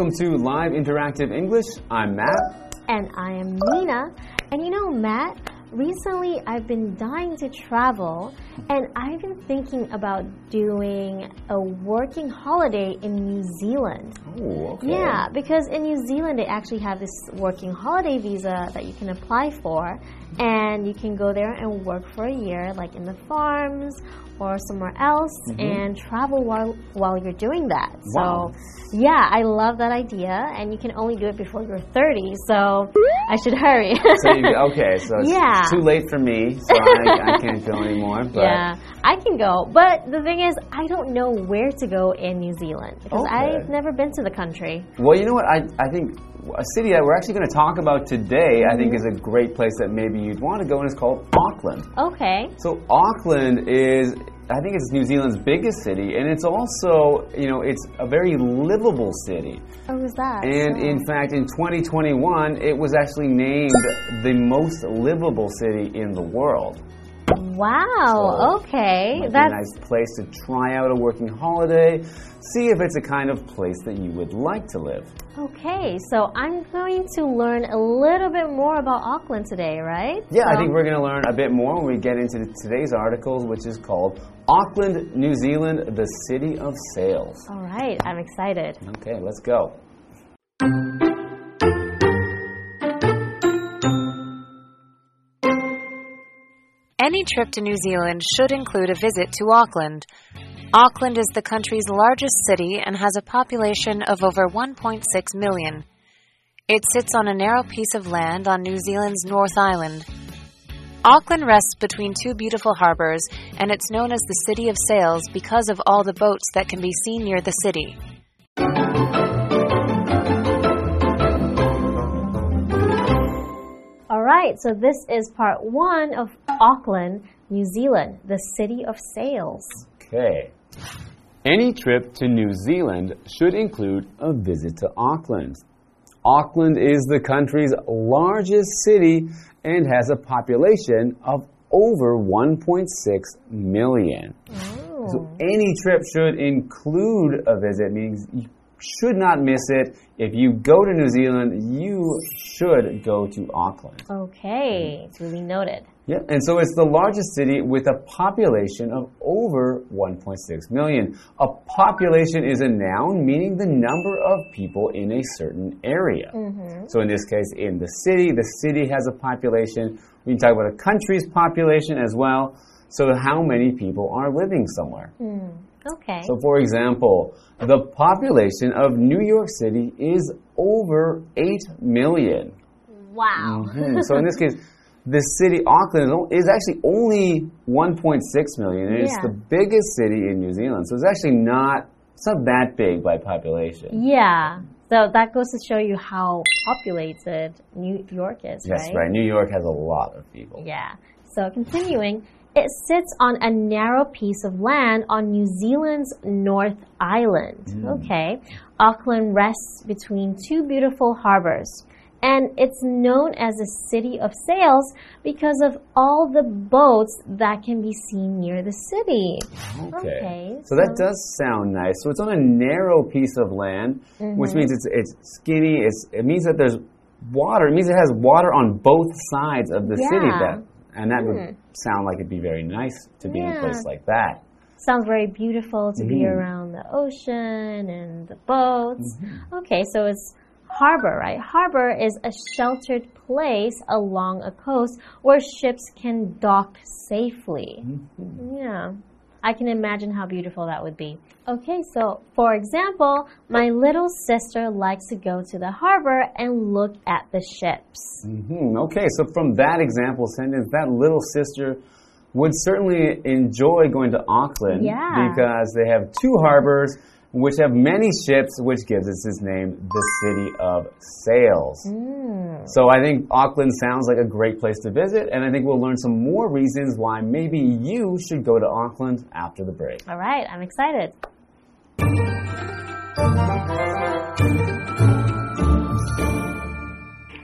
Welcome to Live Interactive English. I'm Matt. And I am Nina. And you know, Matt, recently I've been dying to travel and I've been thinking about doing a working holiday in New Zealand. Oh, okay. Yeah, because in New Zealand they actually have this working holiday visa that you can apply for and you can go there and work for a year like in the farms or somewhere else Mm -hmm. and travel while while you're doing that. Wow. So yeah, I love that idea and you can only do it before you're 30, so I should hurry. so you, okay, so it's Yeah. too late for me, so I, I can't go anymore. But Yeah, I can go, but the thing is, I don't know where to go in New Zealand because Okay. I've never been to the country. Well, you know what? I, I think a city that we're actually going to talk about today, I think, Mm-hmm. is a great place that maybe you'd want to go, and it's called Auckland. Okay. So Auckland is, I think, it's New Zealand's biggest city, and it's also, you know, it's a very livable city. Oh, is that? And Oh. in fact, in 2021, it was actually named the most livable city in the world. Wow. So, okay, That's a nice place to try out a working holiday. See if it's a kind of place that you would like to live. okay. So I'm going to learn a little bit more about Auckland today, right? Yeah, I think we're going to learn a bit more when we get into today's articles, which is called Auckland, New Zealand, the City of Sails. All right, I'm excited. Okay, let's go. Any trip to New Zealand should include a visit to Auckland. Auckland is the country's largest city and has a population of over 1.6 million. It sits on a narrow piece of land on New Zealand's North Island. Auckland rests between two beautiful harbors, and it's known as the City of Sails because of all the boats that can be seen near the city. All right, so this is part one of Auckland, New Zealand, the city of sails. Okay. Any trip to New Zealand should include a visit to Auckland. Auckland is the country's largest city and has a population of over 1.6 million. Oh. So any trip should include a visit, means you should not miss it. If you go to New Zealand, you should go to Auckland. Okay, it's really noted. Yeah, and so it's the largest city with a population of over 1.6 million. A population is a noun meaning the number of people in a certain area. So in this case, in the city, the city has a population. We can talk about a country's population as well. So how many people are living somewhere? Okay. So for example, the population of New York City is over 8 million. wow. Hmm, so in this case, the city Auckland is actually only 1.6 million. and It's Yeah. the biggest city in New Zealand, so it's actually not it's not that big by population. Yeah. So that goes to show you how populated New York is, That's right? right. New York has a lot of people. Yeah. So continuing, it sits on a narrow piece of land on New Zealand's North Island. Hmm. Okay. Auckland rests between two beautiful harbors. And it's known as a city of sails because of all the boats that can be seen near the city. Okay, so that does sound nice. So it's on a narrow piece of land, which Mm-hmm. means it's it's skinny. It's it means that there's water. It means it has water on both sides of the city. Yeah. Hmm. That and that would sound like it'd be very nice to be in a place like that. Sounds very beautiful to be Mhm. around the ocean and the boats. Mm-hmm. Okay, so it's harbor, right? Harbor is a sheltered place along a coast where ships can dock safely. Mm-hmm. Yeah. I can imagine how beautiful that would be. Okay, so for example, my little sister likes to go to the harbor and look at the ships. Hmm, okay, so from that example sentence, that little sister would certainly enjoy going to Auckland Yeah. because they have two harbors which have many ships, which gives us its name, the City of Sails. Hmm. So I think Auckland sounds like a great place to visit, and I think we'll learn some more reasons why maybe you should go to Auckland after the break. All right, I'm excited.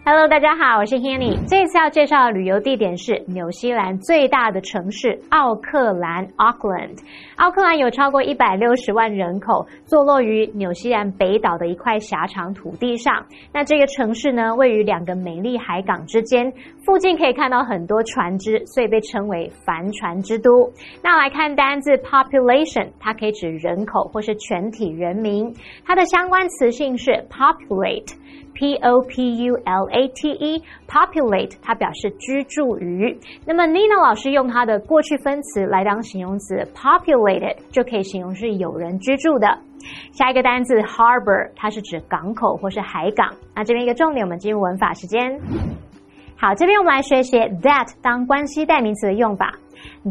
Hello，大家好，我是 Hanny。这次要介绍的旅游地点是纽西兰最大的城市奥克兰 （Auckland）。奥克兰有超过一百六十万人口，坐落于纽西兰北岛的一块狭长土地上。那这个城市呢，位于两个美丽海港之间，附近可以看到很多船只，所以被称为帆船之都。那来看单字 population，它可以指人口或是全体人民。它的相关词性是 populate。P O P U L A T E，populate，它表示居住于。那么 Nina 老师用它的过去分词来当形容词，populated 就可以形容是有人居住的。下一个单词 harbor，它是指港口或是海港。那这边一个重点，我们进入文法时间。好，这边我们来学习 that 当关系代名词的用法。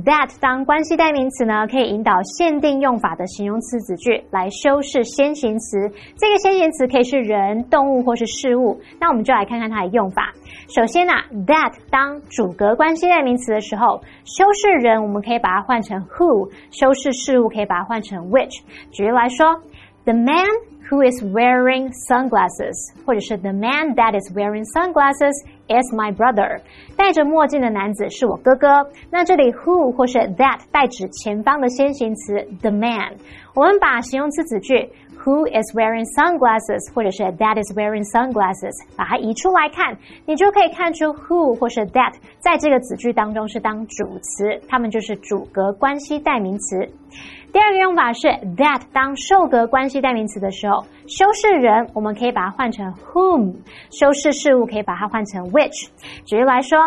That 当关系代名词呢，可以引导限定用法的形容词子句来修饰先行词。这个先行词可以是人、动物或是事物。那我们就来看看它的用法。首先呢，that 当主格关系代名词的时候，修饰人我们可以把它换成 who，修饰事物可以把它换成 which。举例来说，The man who is wearing sunglasses，或者是 The man that is wearing sunglasses。Is my brother，戴着墨镜的男子是我哥哥。那这里 who 或是 that 代指前方的先行词 the man。我们把形容词子句 who is wearing sunglasses 或者是 that is wearing sunglasses 把它移出来看，你就可以看出 who 或是 that 在这个子句当中是当主词，它们就是主格关系代名词。第二个用法是 that 当受格关系代名词的时候，修饰人我们可以把它换成 whom，修饰事物可以把它换成 which。举例来说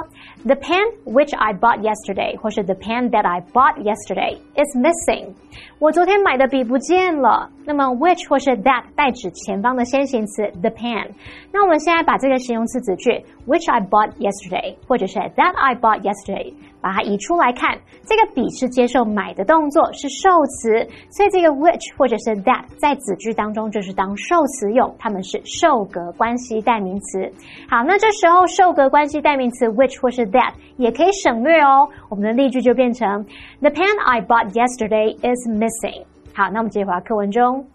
，The pen which I bought yesterday，或是 The pen that I bought yesterday is missing。我昨天买的笔不见了。那么 which 或是 that 代指前方的先行词 the pen。那我们现在把这个形容词子句 which I bought yesterday，或者是 that I bought yesterday。把它移出来看，这个笔是接受买的动作，是受词，所以这个 which 或者是 that 在子句当中就是当受词用，它们是受格关系代名词。好，那这时候受格关系代名词 which 或是 that 也可以省略哦，我们的例句就变成 The pen I bought yesterday is missing。好，那我们接回课文中。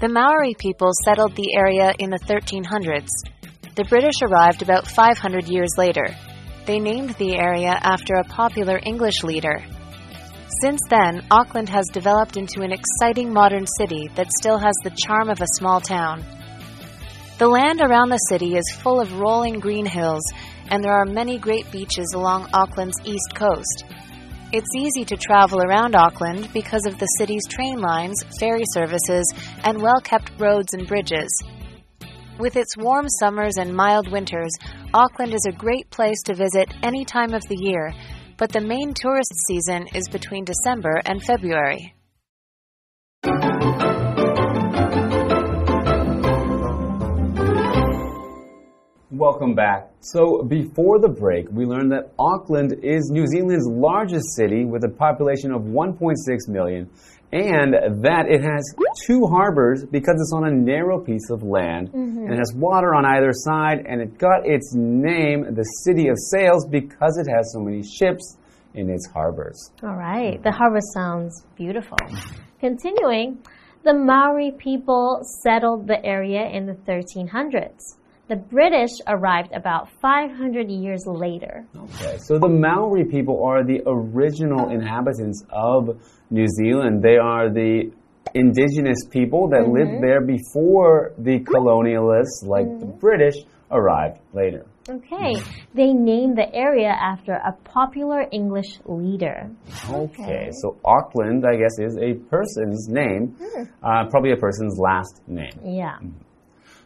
The Maori people settled the area in the 1300s. The British arrived about 500 years later. They named the area after a popular English leader. Since then, Auckland has developed into an exciting modern city that still has the charm of a small town. The land around the city is full of rolling green hills, and there are many great beaches along Auckland's east coast. It's easy to travel around Auckland because of the city's train lines, ferry services, and well kept roads and bridges. With its warm summers and mild winters, Auckland is a great place to visit any time of the year, but the main tourist season is between December and February. Welcome back. So, before the break, we learned that Auckland is New Zealand's largest city with a population of 1.6 million and that it has two harbors because it's on a narrow piece of land mm -hmm. and it has water on either side and it got its name, the City of Sails, because it has so many ships in its harbors. All right, the harbor sounds beautiful. Continuing, the Maori people settled the area in the 1300s. The British arrived about 500 years later. Okay, so the Maori people are the original inhabitants of New Zealand. They are the indigenous people that mm -hmm. lived there before the colonialists, like mm -hmm. the mm-hmm. British, arrived later. Okay, they named the area after a popular English leader. Okay, okay. so Auckland, I guess, is a person's name, mm. uh, probably a person's last name. Yeah.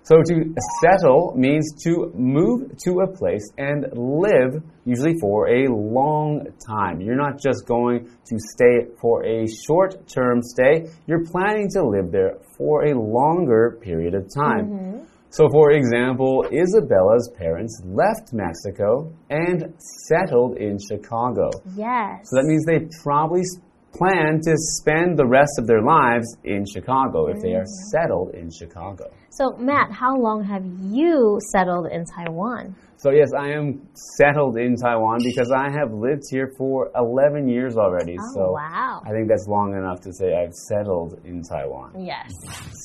So to settle means to move to a place and live, usually for a long time. You're not just going to stay for a short term stay, you're planning to live there for a longer period of time. Mm -hmm. So, for example, Isabella's parents left Mexico and settled in Chicago. Yes. So that means they probably plan to spend the rest of their lives in Chicago if they are mm-hmm. settled in Chicago. So, Matt, how long have you settled in Taiwan? So, yes, I am settled in Taiwan because I have lived here for 11 years already. Oh, so, wow. I think that's long enough to say I've settled in Taiwan. Yes.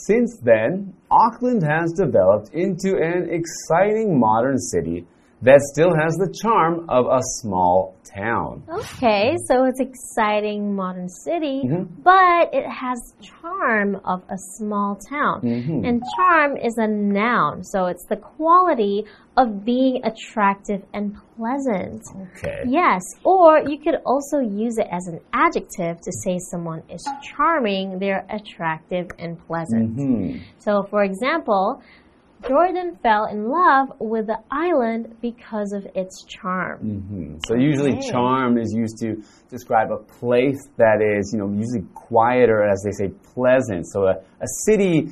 Since then, Auckland has developed into an exciting modern city that still has the charm of a small town. Okay, so it's exciting modern city, Mm-hmm. but it has charm of a small town. Mm-hmm. And charm is a noun, so it's the quality of being attractive and pleasant. Okay. Yes, or you could also use it as an adjective to say someone is charming, they're attractive and pleasant. Hmm. So, for example, Jordan fell in love with the island because of its charm. hmm So usually Okay. charm is used to describe a place that is, you know, usually quieter, as they say, pleasant. So a, a city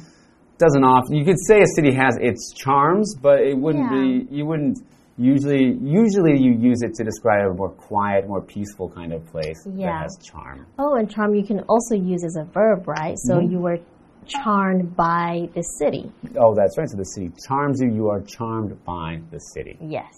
doesn't often, you could say a city has its charms, but it wouldn't Yeah. be, you wouldn't usually, usually you use it to describe a more quiet, more peaceful kind of place Yeah. that has charm. Oh, and charm you can also use as a verb, right? So Mm-hmm. you were charmed by the city. Oh, that's right. So the city charms you, you are charmed by the city. Yes.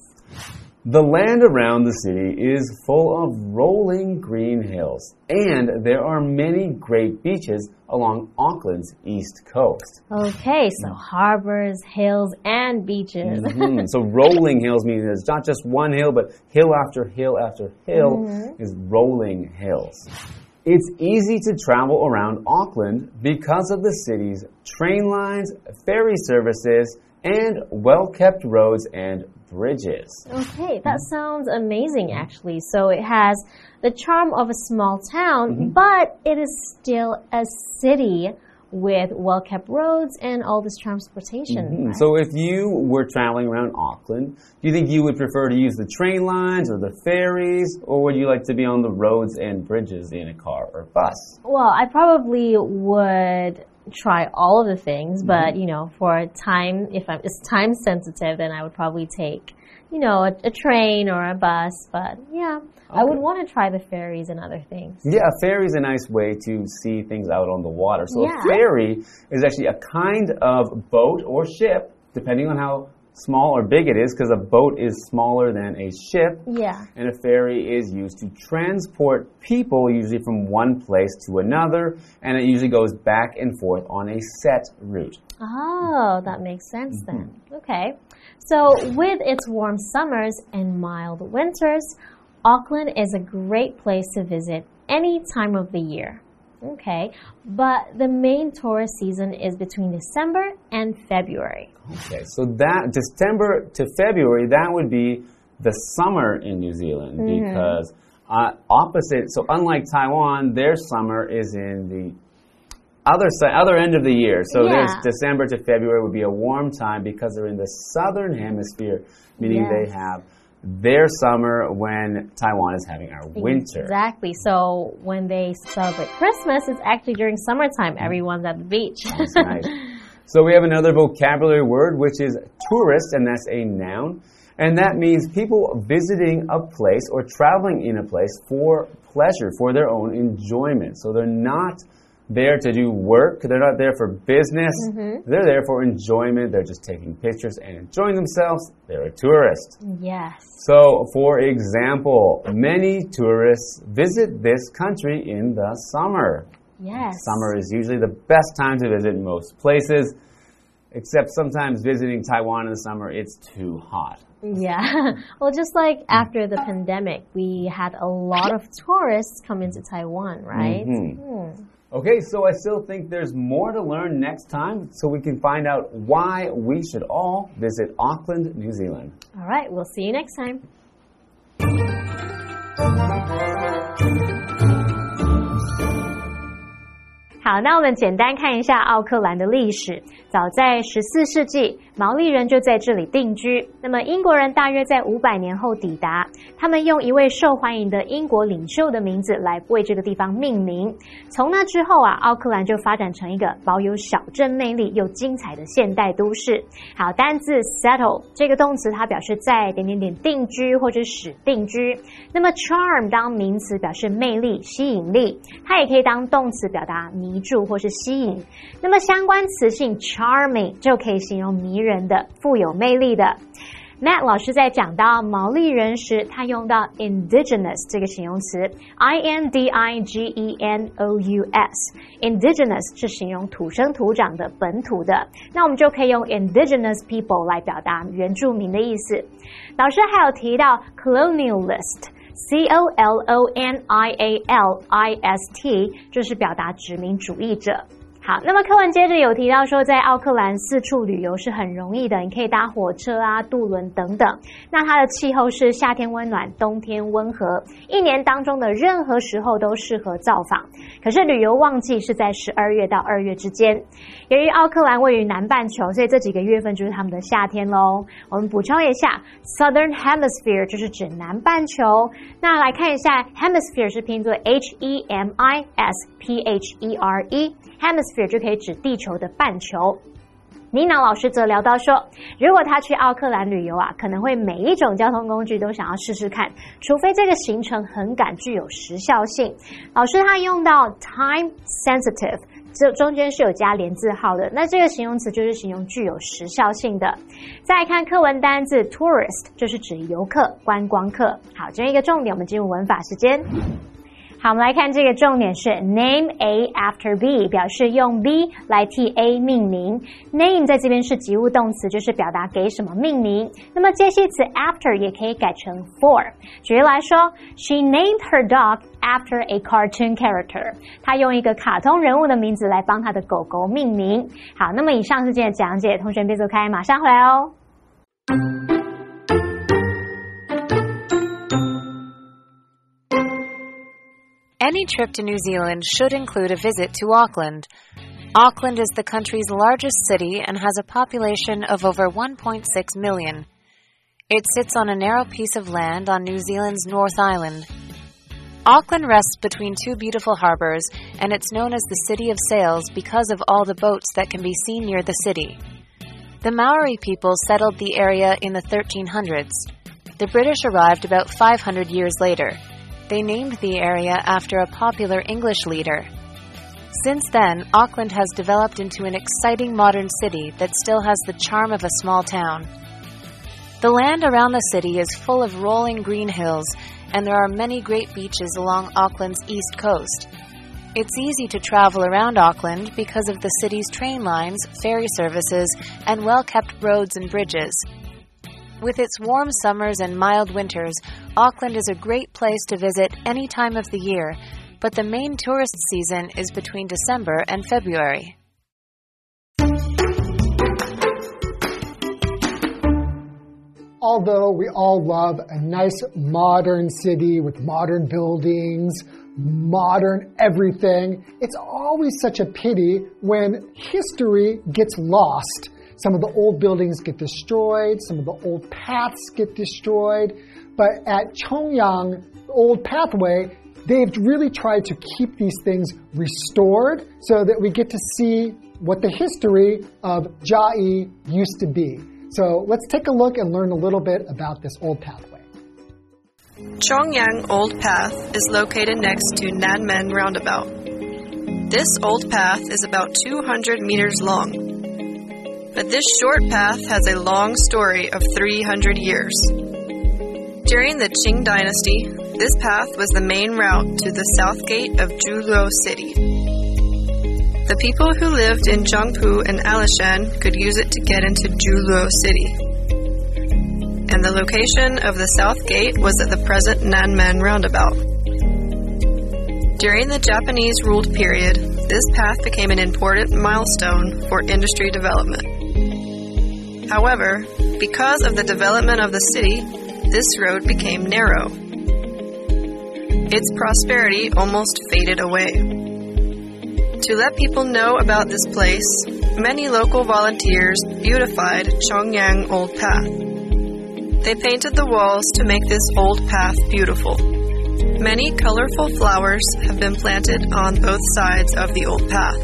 The land around the city is full of rolling green hills, and there are many great beaches along Auckland's east coast. Okay, so harbors, hills, and beaches. Mhm. So rolling hills means it's not just one hill, but hill after hill after hill is rolling hills. It's easy to travel around Auckland because of the city's train lines, ferry services, and well kept roads and bridges. Okay, that sounds amazing actually. So it has the charm of a small town, Mm-hmm. but it is still a city with well kept roads and all this transportation. Hmm, right? So if you were traveling around Auckland, do you think you would prefer to use the train lines or the ferries, or would you like to be on the roads and bridges in a car or bus? Well, I probably would try all of the things, but Mm-hmm. you know, for time, if I'm, it's time sensitive, then I would probably take, you know, a, a train or a bus. But yeah, I would want to try the ferries and other things. Yeah, a ferry is a nice way to see things out on the water. So Yeah. a ferry is actually a kind of boat or ship, depending on how small or big it is, because a boat is smaller than a ship. Yeah. And a ferry is used to transport people, usually from one place to another, and it usually goes back and forth on a set route. Oh, that makes sense then. Mm-hmm. Okay. So, with its warm summers and mild winters, Auckland is a great place to visit any time of the year. Okay. But the main tourist season is between December and February. Okay, so that December to February, that would be the summer in New Zealand because uh, opposite. So unlike Taiwan, their summer is in the other side, other end of the year. So Yeah. there's December to February would be a warm time because they're in the southern hemisphere, meaning they have their summer when Taiwan is having our winter. Exactly. So, when they celebrate Christmas, it's actually during summertime. Mm-hmm. Everyone's at the beach. That's right. So we have another vocabulary word, which is tourist, and that's a noun. And that means people visiting a place or traveling in a place for pleasure, for their own enjoyment. So they're not there to do work, they're not there for business, they're there for enjoyment, they're just taking pictures and enjoying themselves. They're a tourist. yes. So, for example, many tourists visit this country in the summer. Yes. Summer is usually the best time to visit most places, except sometimes visiting Taiwan in the summer, it's too hot. Yeah. Well, just like after the pandemic, we had a lot of tourists come into Taiwan, right? Mhm. Hmm. Okay, so I still think there's more to learn next time so we can find out why we should all visit Auckland, New Zealand. All right. We'll see you next time. 好，那我们简单看一下奥克兰的历史。早在十四世纪， 毛利人就在这里定居。那么英国人大约在五百年后抵达，他们用一位受欢迎的英国领袖的名字来为这个地方命名。从那之后啊，奥克兰就发展成一个保有小镇魅力又精彩的现代都市。好，单字 settle 这个动词它表示在点点点定居或者使定居。那么 charm 当名词表示魅力、吸引力，它也可以当动词表达迷住或是吸引。那么相关词性 charming 就可以形容迷人人的、富有魅力的。Matt 老师在讲到毛利人时，他用到 indigenous 这个形容词，I N D I G E N O U S。indigenous 是形容土生土长的、本土的，那我们就可以用 indigenous people 来表达原住民的意思。老师还有提到 colonialist，C O L O N I A L I S T，就是表达殖民主义者。好，那么课文接着有提到说，在奥克兰四处旅游是很容易的，你可以搭火车啊、渡轮等等。那它的气候是夏天温暖，冬天温和，一年当中的任何时候都适合造访。可是旅游旺季是在十二月到二月之间。由于奥克兰位于南半球，所以这几个月份就是他们的夏天喽。我们补充一下，Southern Hemisphere 就是指南半球。那来看一下，Hemisphere 是拼作 H-E-M-I-S-P-H-E-R-E Hemisphere。Hemisphere 就可以指地球的半球。妮娜老师则聊到说，如果他去奥克兰旅游啊，可能会每一种交通工具都想要试试看，除非这个行程很赶，具有时效性。老师他用到 time sensitive，这中间是有加连字号的，那这个形容词就是形容具有时效性的。再看课文单字 tourist，就是指游客、观光客。好，这一个重点，我们进入文法时间。好，我们来看这个重点是 name A after B，表示用 B 来替 A 命名。name 在这边是及物动词，就是表达给什么命名。那么介系词 after 也可以改成 for。举例来说，She named her dog after a cartoon character。她用一个卡通人物的名字来帮她的狗狗命名。好，那么以上是今天的讲解，同学别走开，马上回来哦。Any trip to New Zealand should include a visit to Auckland. Auckland is the country's largest city and has a population of over 1.6 million. It sits on a narrow piece of land on New Zealand's North Island. Auckland rests between two beautiful harbors, and it's known as the City of Sails because of all the boats that can be seen near the city. The Maori people settled the area in the 1300s. The British arrived about 500 years later. They named the area after a popular English leader. Since then, Auckland has developed into an exciting modern city that still has the charm of a small town. The land around the city is full of rolling green hills, and there are many great beaches along Auckland's east coast. It's easy to travel around Auckland because of the city's train lines, ferry services, and well kept roads and bridges. With its warm summers and mild winters, Auckland is a great place to visit any time of the year, but the main tourist season is between December and February. Although we all love a nice modern city with modern buildings, modern everything, it's always such a pity when history gets lost some of the old buildings get destroyed, some of the old paths get destroyed. But at Chongyang Old Pathway, they've really tried to keep these things restored so that we get to see what the history of Chiayi used to be. So let's take a look and learn a little bit about this old pathway. Chongyang Old Path is located next to Nanmen Roundabout. This old path is about 200 meters long but this short path has a long story of 300 years. During the Qing dynasty, this path was the main route to the south gate of Zhuluo City. The people who lived in Zhangpu and Alishan could use it to get into Zhuluo City. And the location of the south gate was at the present Nanmen roundabout. During the Japanese ruled period, this path became an important milestone for industry development. However, because of the development of the city, this road became narrow. Its prosperity almost faded away. To let people know about this place, many local volunteers beautified Chongyang Old Path. They painted the walls to make this old path beautiful. Many colorful flowers have been planted on both sides of the old path.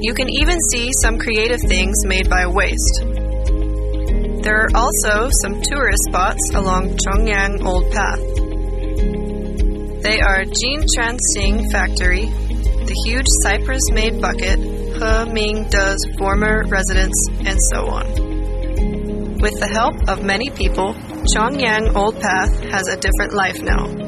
You can even see some creative things made by waste. There are also some tourist spots along Chongyang Old Path. They are Jin Chan Sing Factory, the huge cypress made bucket, He Ming former residence, and so on. With the help of many people, Chongyang Old Path has a different life now.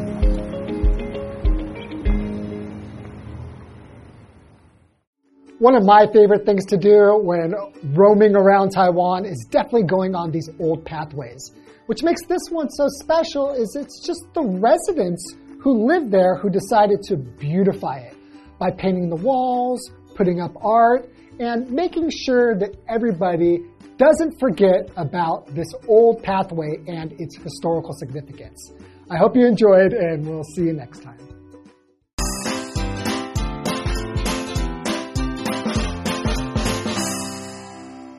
One of my favorite things to do when roaming around Taiwan is definitely going on these old pathways. Which makes this one so special is it's just the residents who live there who decided to beautify it by painting the walls, putting up art, and making sure that everybody doesn't forget about this old pathway and its historical significance. I hope you enjoyed, and we'll see you next time.